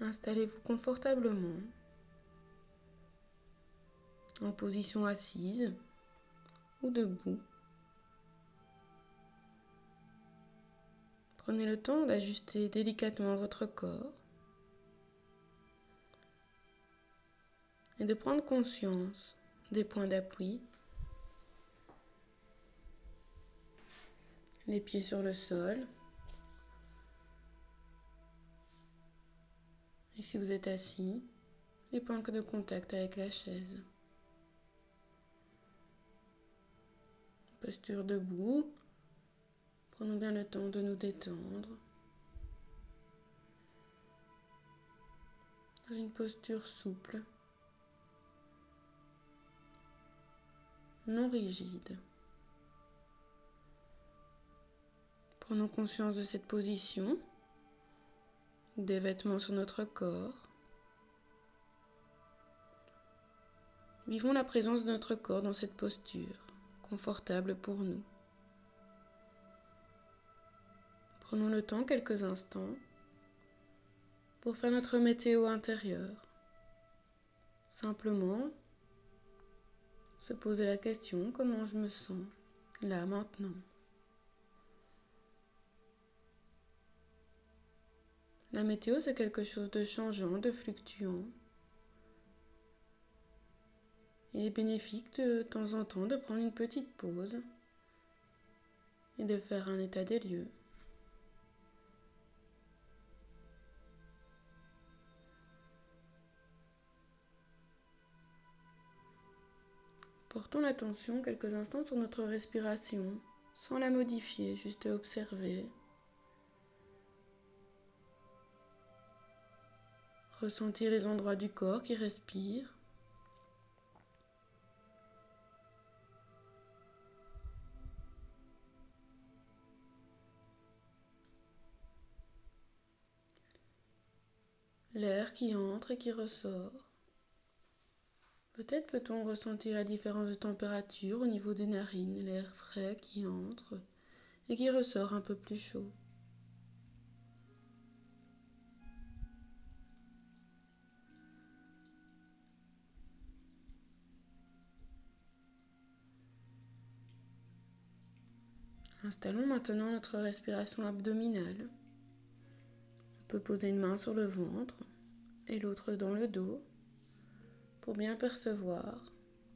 Installez-vous confortablement en position assise ou debout. Prenez le temps d'ajuster délicatement votre corps et de prendre conscience des points d'appui, les pieds sur le sol. Et si vous êtes assis, les points de contact avec la chaise. Posture debout. Prenons bien le temps de nous détendre. Dans une posture souple. non rigide. Prenons conscience de cette position, des vêtements sur notre corps. Vivons la présence de notre corps dans cette posture, confortable pour nous. Prenons le temps, quelques instants, pour faire notre météo intérieure. Simplement, se poser la question comment je me sens là maintenant? La météo, c'est quelque chose de changeant, de fluctuant. Il est bénéfique de, temps en temps de prendre une petite pause et de faire un état des lieux. Portons l'attention quelques instants sur notre respiration, sans la modifier, juste observer. Ressentir les endroits du corps qui respirent. L'air qui entre et qui ressort. Peut-être peut-on ressentir la différence de température au niveau des narines, l'air frais qui entre et qui ressort un peu plus chaud. Installons maintenant notre respiration abdominale. On peut poser une main sur le ventre et l'autre dans le dos pour bien percevoir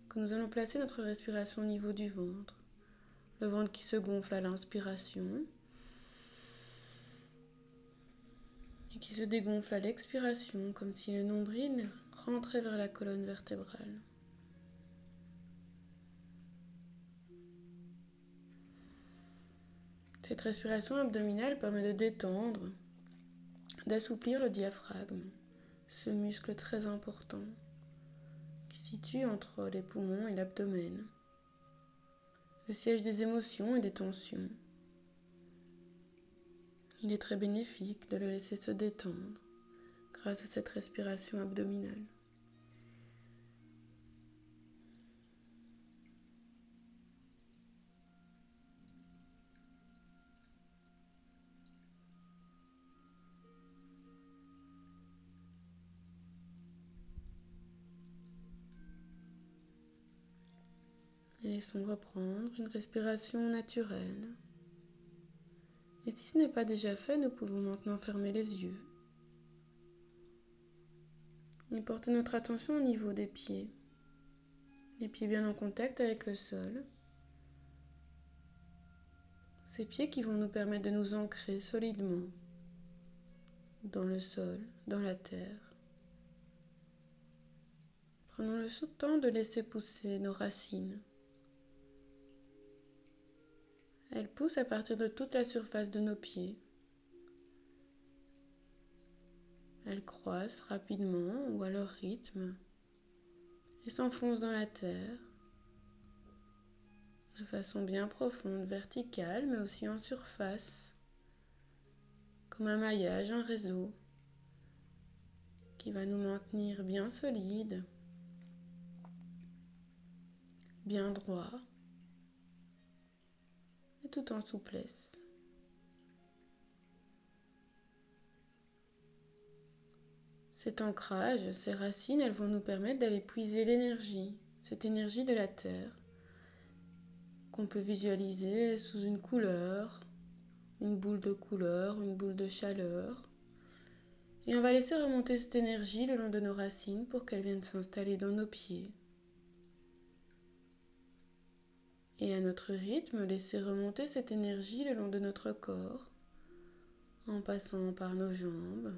que nous allons placer notre respiration au niveau du ventre. Le ventre qui se gonfle à l'inspiration et qui se dégonfle à l'expiration comme si le nombril rentrait vers la colonne vertébrale. Cette respiration abdominale permet de détendre, d'assouplir le diaphragme, ce muscle très important qui situe entre les poumons et l'abdomen, le siège des émotions et des tensions. Il est très bénéfique de le laisser se détendre grâce à cette respiration abdominale. Laissons reprendre une respiration naturelle. Et si ce n'est pas déjà fait, nous pouvons maintenant fermer les yeux. Et porter notre attention au niveau des pieds. Les pieds bien en contact avec le sol. Ces pieds qui vont nous permettre de nous ancrer solidement dans le sol, dans la terre. Prenons le temps de laisser pousser nos racines. Elle pousse à partir de toute la surface de nos pieds. Elles croissent rapidement ou à leur rythme et s'enfoncent dans la terre de façon bien profonde, verticale, mais aussi en surface, comme un maillage, un réseau qui va nous maintenir bien solides, bien droits tout en souplesse. Cet ancrage, ces racines, elles vont nous permettre d'aller puiser l'énergie, cette énergie de la Terre, qu'on peut visualiser sous une couleur, une boule de couleur, une boule de chaleur. Et on va laisser remonter cette énergie le long de nos racines pour qu'elle vienne s'installer dans nos pieds. Et à notre rythme, laisser remonter cette énergie le long de notre corps en passant par nos jambes.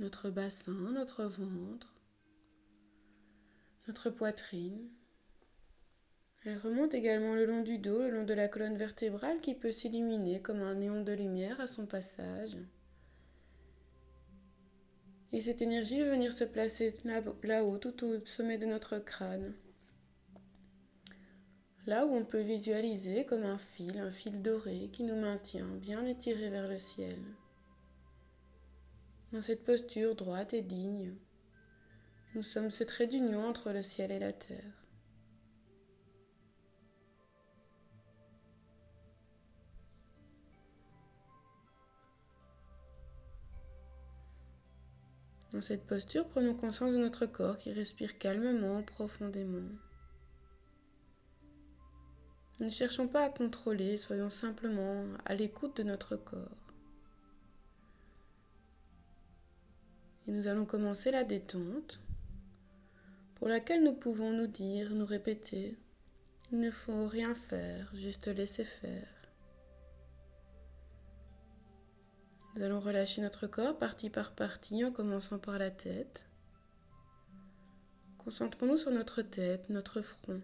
Notre bassin, notre ventre, notre poitrine. Elle remonte également le long du dos, le long de la colonne vertébrale qui peut s'illuminer comme un néon de lumière à son passage. Et cette énergie va venir se placer là-haut, tout au sommet de notre crâne. Là où on peut visualiser comme un fil, un fil doré qui nous maintient bien étirés vers le ciel. Dans cette posture droite et digne, nous sommes ce trait d'union entre le ciel et la terre. Dans cette posture, prenons conscience de notre corps qui respire calmement, profondément. Ne cherchons pas à contrôler, soyons simplement à l'écoute de notre corps. Et nous allons commencer la détente, pour laquelle nous pouvons nous dire, nous répéter, il ne faut rien faire, juste laisser faire. Nous allons relâcher notre corps partie par partie en commençant par la tête. Concentrons-nous sur notre tête, notre front.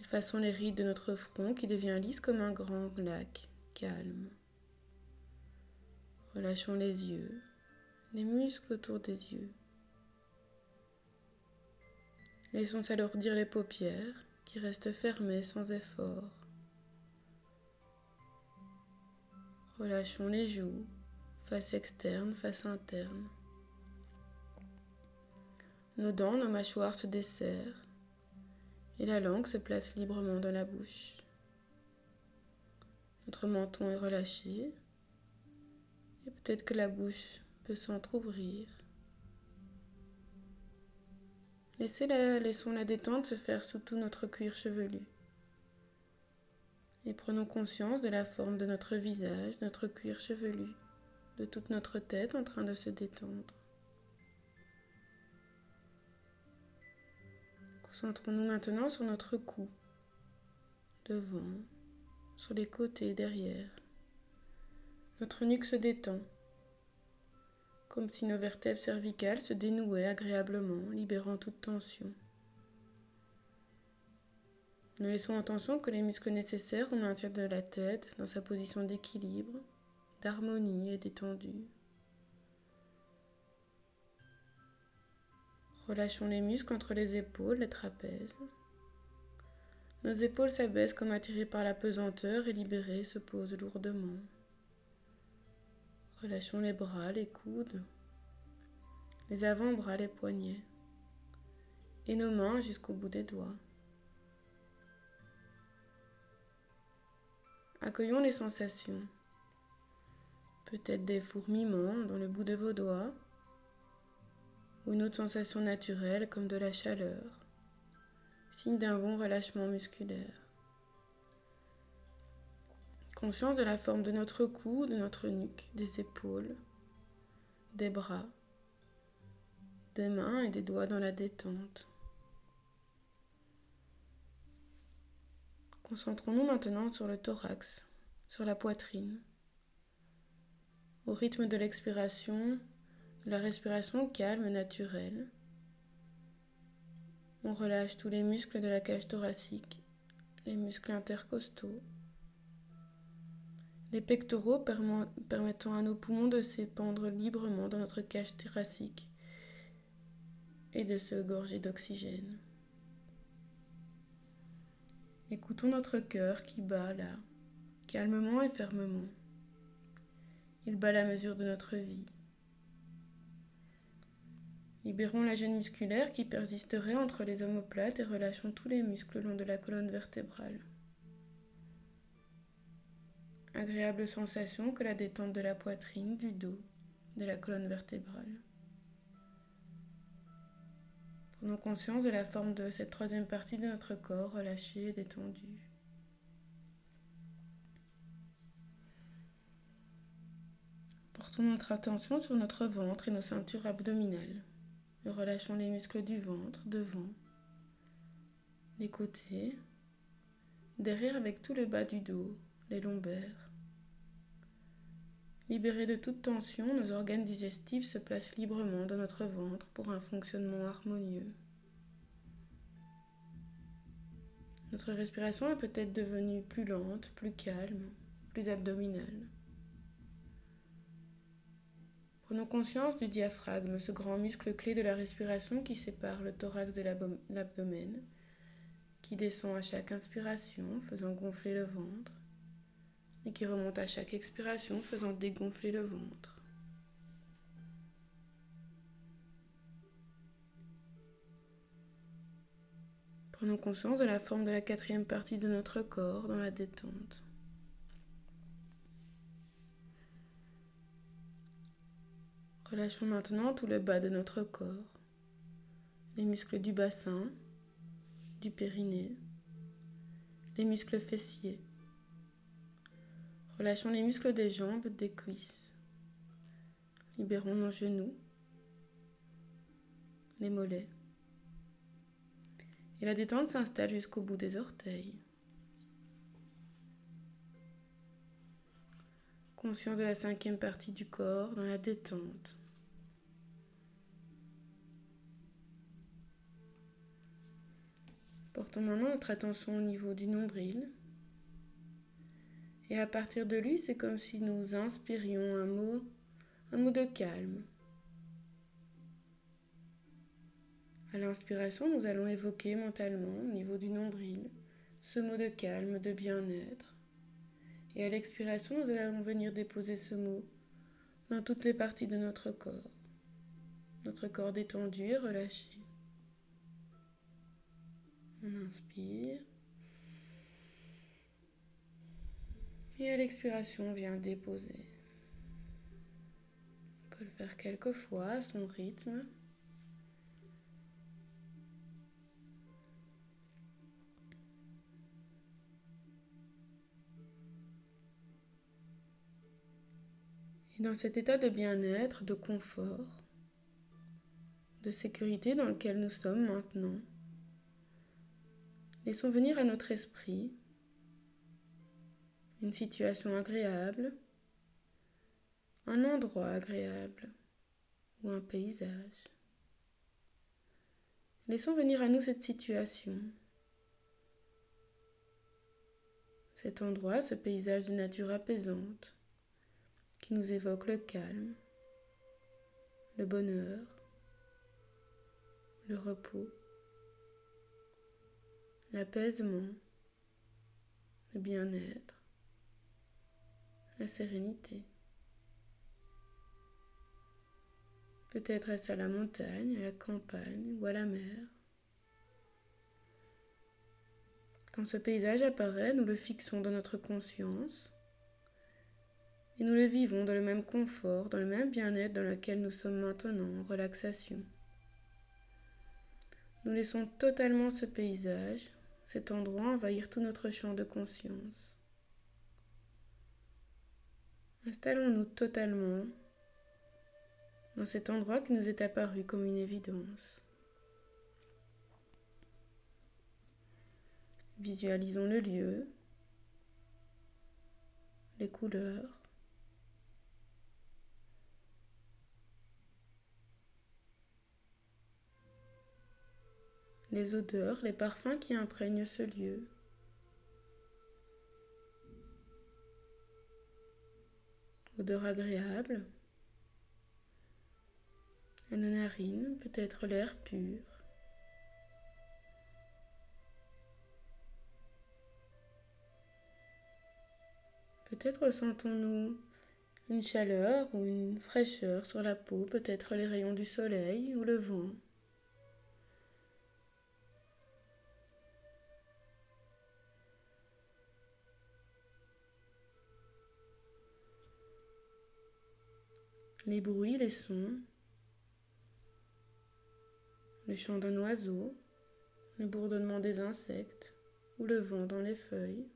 Effaçons les rides de notre front qui devient lisse comme un grand lac, calme. Relâchons les yeux, les muscles autour des yeux. Laissons s'alourdir les paupières qui restent fermées sans effort. Relâchons les joues, face externe, face interne. Nos dents, nos mâchoires se desserrent et la langue se place librement dans la bouche. Notre menton est relâché et peut-être que la bouche peut s'entr'ouvrir. laissons la détente se faire sous tout notre cuir chevelu et prenons conscience de la forme de notre visage, notre cuir chevelu, de toute notre tête en train de se détendre. Concentrons-nous maintenant sur notre cou, devant, sur les côtés, derrière. Notre nuque se détend, comme si nos vertèbres cervicales se dénouaient agréablement, libérant toute tension. Nous laissons en tension que les muscles nécessaires au maintien de la tête dans sa position d'équilibre, d'harmonie et détendue. Relâchons les muscles entre les épaules, les trapèzes. Nos épaules s'abaissent comme attirées par la pesanteur et libérées se posent lourdement. Relâchons les bras, les coudes, les avant-bras, les poignets et nos mains jusqu'au bout des doigts. Accueillons les sensations. Peut-être des fourmillements dans le bout de vos doigts ou une autre sensation naturelle comme de la chaleur, signe d'un bon relâchement musculaire. Conscience de la forme de notre cou, de notre nuque, des épaules, des bras, des mains et des doigts dans la détente. Concentrons-nous maintenant sur le thorax, sur la poitrine. Au rythme de l'expiration, la respiration calme, naturelle, on relâche tous les muscles de la cage thoracique, les muscles intercostaux, les pectoraux permettant à nos poumons de s'épandre librement dans notre cage thoracique et de se gorger d'oxygène. Écoutons notre cœur qui bat là, calmement et fermement. Il bat la mesure de notre vie. Libérons la gêne musculaire qui persisterait entre les omoplates et relâchons tous les muscles le long de la colonne vertébrale. agréable sensation que la détente de la poitrine, du dos, de la colonne vertébrale. Prenons conscience de la forme de cette troisième partie de notre corps relâchée et détendue. Portons notre attention sur notre ventre et nos ceintures abdominales. relâchons les muscles du ventre, devant, les côtés, derrière avec tout le bas du dos, les lombaires. Libérés de toute tension, nos organes digestifs se placent librement dans notre ventre pour un fonctionnement harmonieux. Notre respiration est peut-être devenue plus lente, plus calme, plus abdominale. Prenons conscience du diaphragme, ce grand muscle clé de la respiration qui sépare le thorax de l'abdomen, qui descend à chaque inspiration, faisant gonfler le ventre, et qui remonte à chaque expiration, faisant dégonfler le ventre. Prenons conscience de la forme de la quatrième partie de notre corps dans la détente. Relâchons maintenant tout le bas de notre corps, les muscles du bassin, du périnée, les muscles fessiers. Relâchons les muscles des jambes, des cuisses. Libérons nos genoux, les mollets. Et la détente s'installe jusqu'au bout des orteils. Conscient de la cinquième partie du corps dans la détente. Portons maintenant notre attention au niveau du nombril. Et à partir de lui, c'est comme si nous inspirions un mot, un mot de calme. À l'inspiration, nous allons évoquer mentalement au niveau du nombril ce mot de calme, de bien-être. Et à l'expiration, nous allons venir déposer ce mot dans toutes les parties de notre corps. Notre corps détendu et relâché. On inspire. Et à l'expiration, on vient déposer. On peut le faire quelques fois à son rythme. Et dans cet état de bien-être, de confort, de sécurité dans lequel nous sommes maintenant, Laissons venir à notre esprit une situation agréable, un endroit agréable. Ou un paysage. Laissons venir à nous cette situation, cet endroit, ce paysage de nature apaisante qui nous évoque le calme, le bonheur, le repos l'apaisement, le bien-être, la sérénité. Peut-être est-ce à la montagne, à la campagne ou à la mer. Quand ce paysage apparaît, nous le fixons dans notre conscience et nous le vivons dans le même confort, dans le même bien-être dans lequel nous sommes maintenant en relaxation. Nous laissons totalement ce paysage cet endroit envahir tout notre champ de conscience. Installons-nous totalement dans cet endroit qui nous est apparu comme une évidence. Visualisons le lieu, les couleurs, les odeurs, les parfums qui imprègnent ce lieu. Odeur agréable. À nos narines, peut-être l'air pur. Peut-être ressentons-nous une chaleur ou une fraîcheur sur la peau, peut-être les rayons du soleil ou le vent. Les bruits, les sons, le chant d'un oiseau, le bourdonnement des insectes ou le vent dans les feuilles.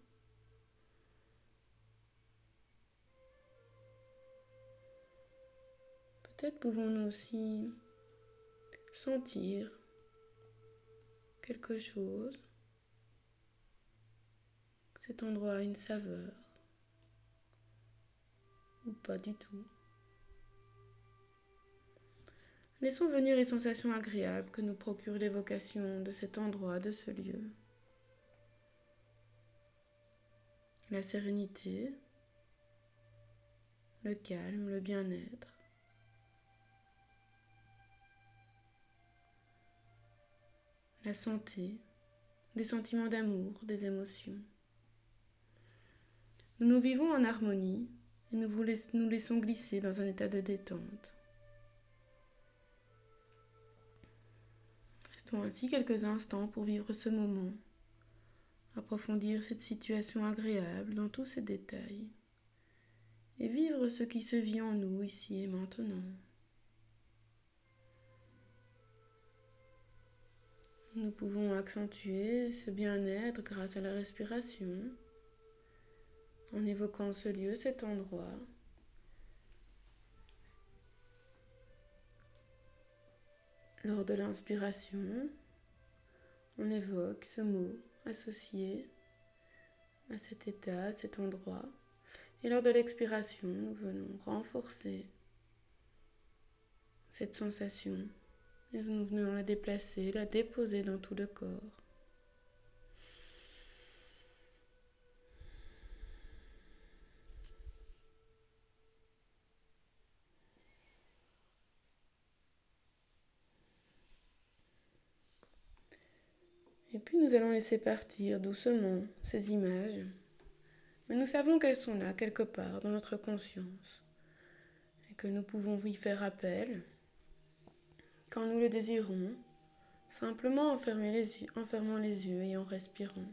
Peut-être pouvons-nous aussi sentir quelque chose, cet endroit a une saveur ou pas du tout. Laissons venir les sensations agréables que nous procure l'évocation de cet endroit, de ce lieu. La sérénité, le calme, le bien-être. la santé, des sentiments d'amour, des émotions. Nous nous vivons en harmonie et nous nous laissons glisser dans un état de détente. Restons ainsi quelques instants pour vivre ce moment, approfondir cette situation agréable dans tous ses détails et vivre ce qui se vit en nous ici et maintenant. Nous pouvons accentuer ce bien-être grâce à la respiration en évoquant ce lieu, cet endroit. Lors de l'inspiration, on évoque ce mot associé à cet état, à cet endroit. Et lors de l'expiration, nous venons renforcer cette sensation et nous venons la déplacer, la déposer dans tout le corps. Et nous allons laisser partir doucement ces images. Mais nous savons qu'elles sont là quelque part dans notre conscience et que nous pouvons y faire appel quand nous le désirons, simplement en, en fermant les yeux et en respirant.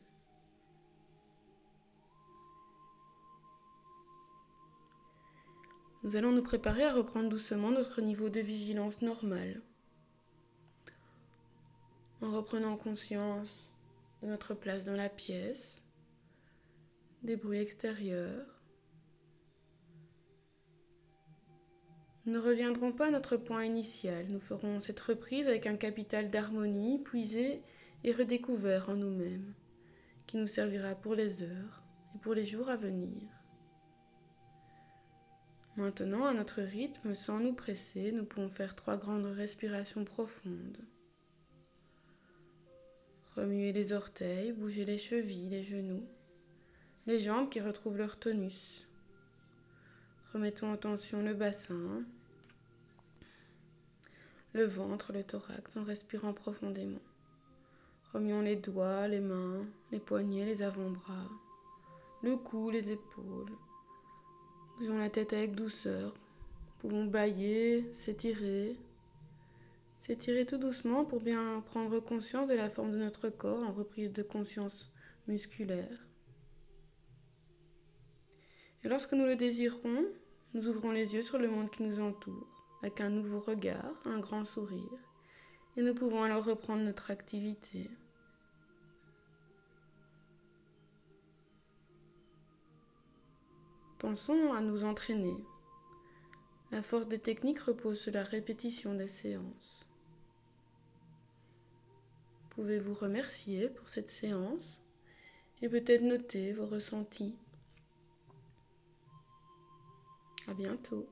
Nous allons nous préparer à reprendre doucement notre niveau de vigilance normal, en reprenant conscience notre place dans la pièce, des bruits extérieurs, Nous ne reviendrons pas à notre point initial. Nous ferons cette reprise avec un capital d'harmonie puisé et redécouvert en nous-mêmes, qui nous servira pour les heures et pour les jours à venir. Maintenant, à notre rythme, sans nous presser, nous pouvons faire trois grandes respirations profondes. Remuer les orteils, bouger les chevilles, les genoux, les jambes qui retrouvent leur tonus. Remettons en tension le bassin, le ventre, le thorax en respirant profondément. Remuons les doigts, les mains, les poignets, les avant-bras, le cou, les épaules. Bougeons la tête avec douceur. pouvons bailler, s'étirer. S'étirer tout doucement pour bien prendre conscience de la forme de notre corps en reprise de conscience musculaire. Et lorsque nous le désirons, nous ouvrons les yeux sur le monde qui nous entoure, avec un nouveau regard, un grand sourire, et nous pouvons alors reprendre notre activité. Pensons à nous entraîner. La force des techniques repose sur la répétition des séances. Pouvez-vous remercier pour cette séance et peut-être noter vos ressentis. À bientôt.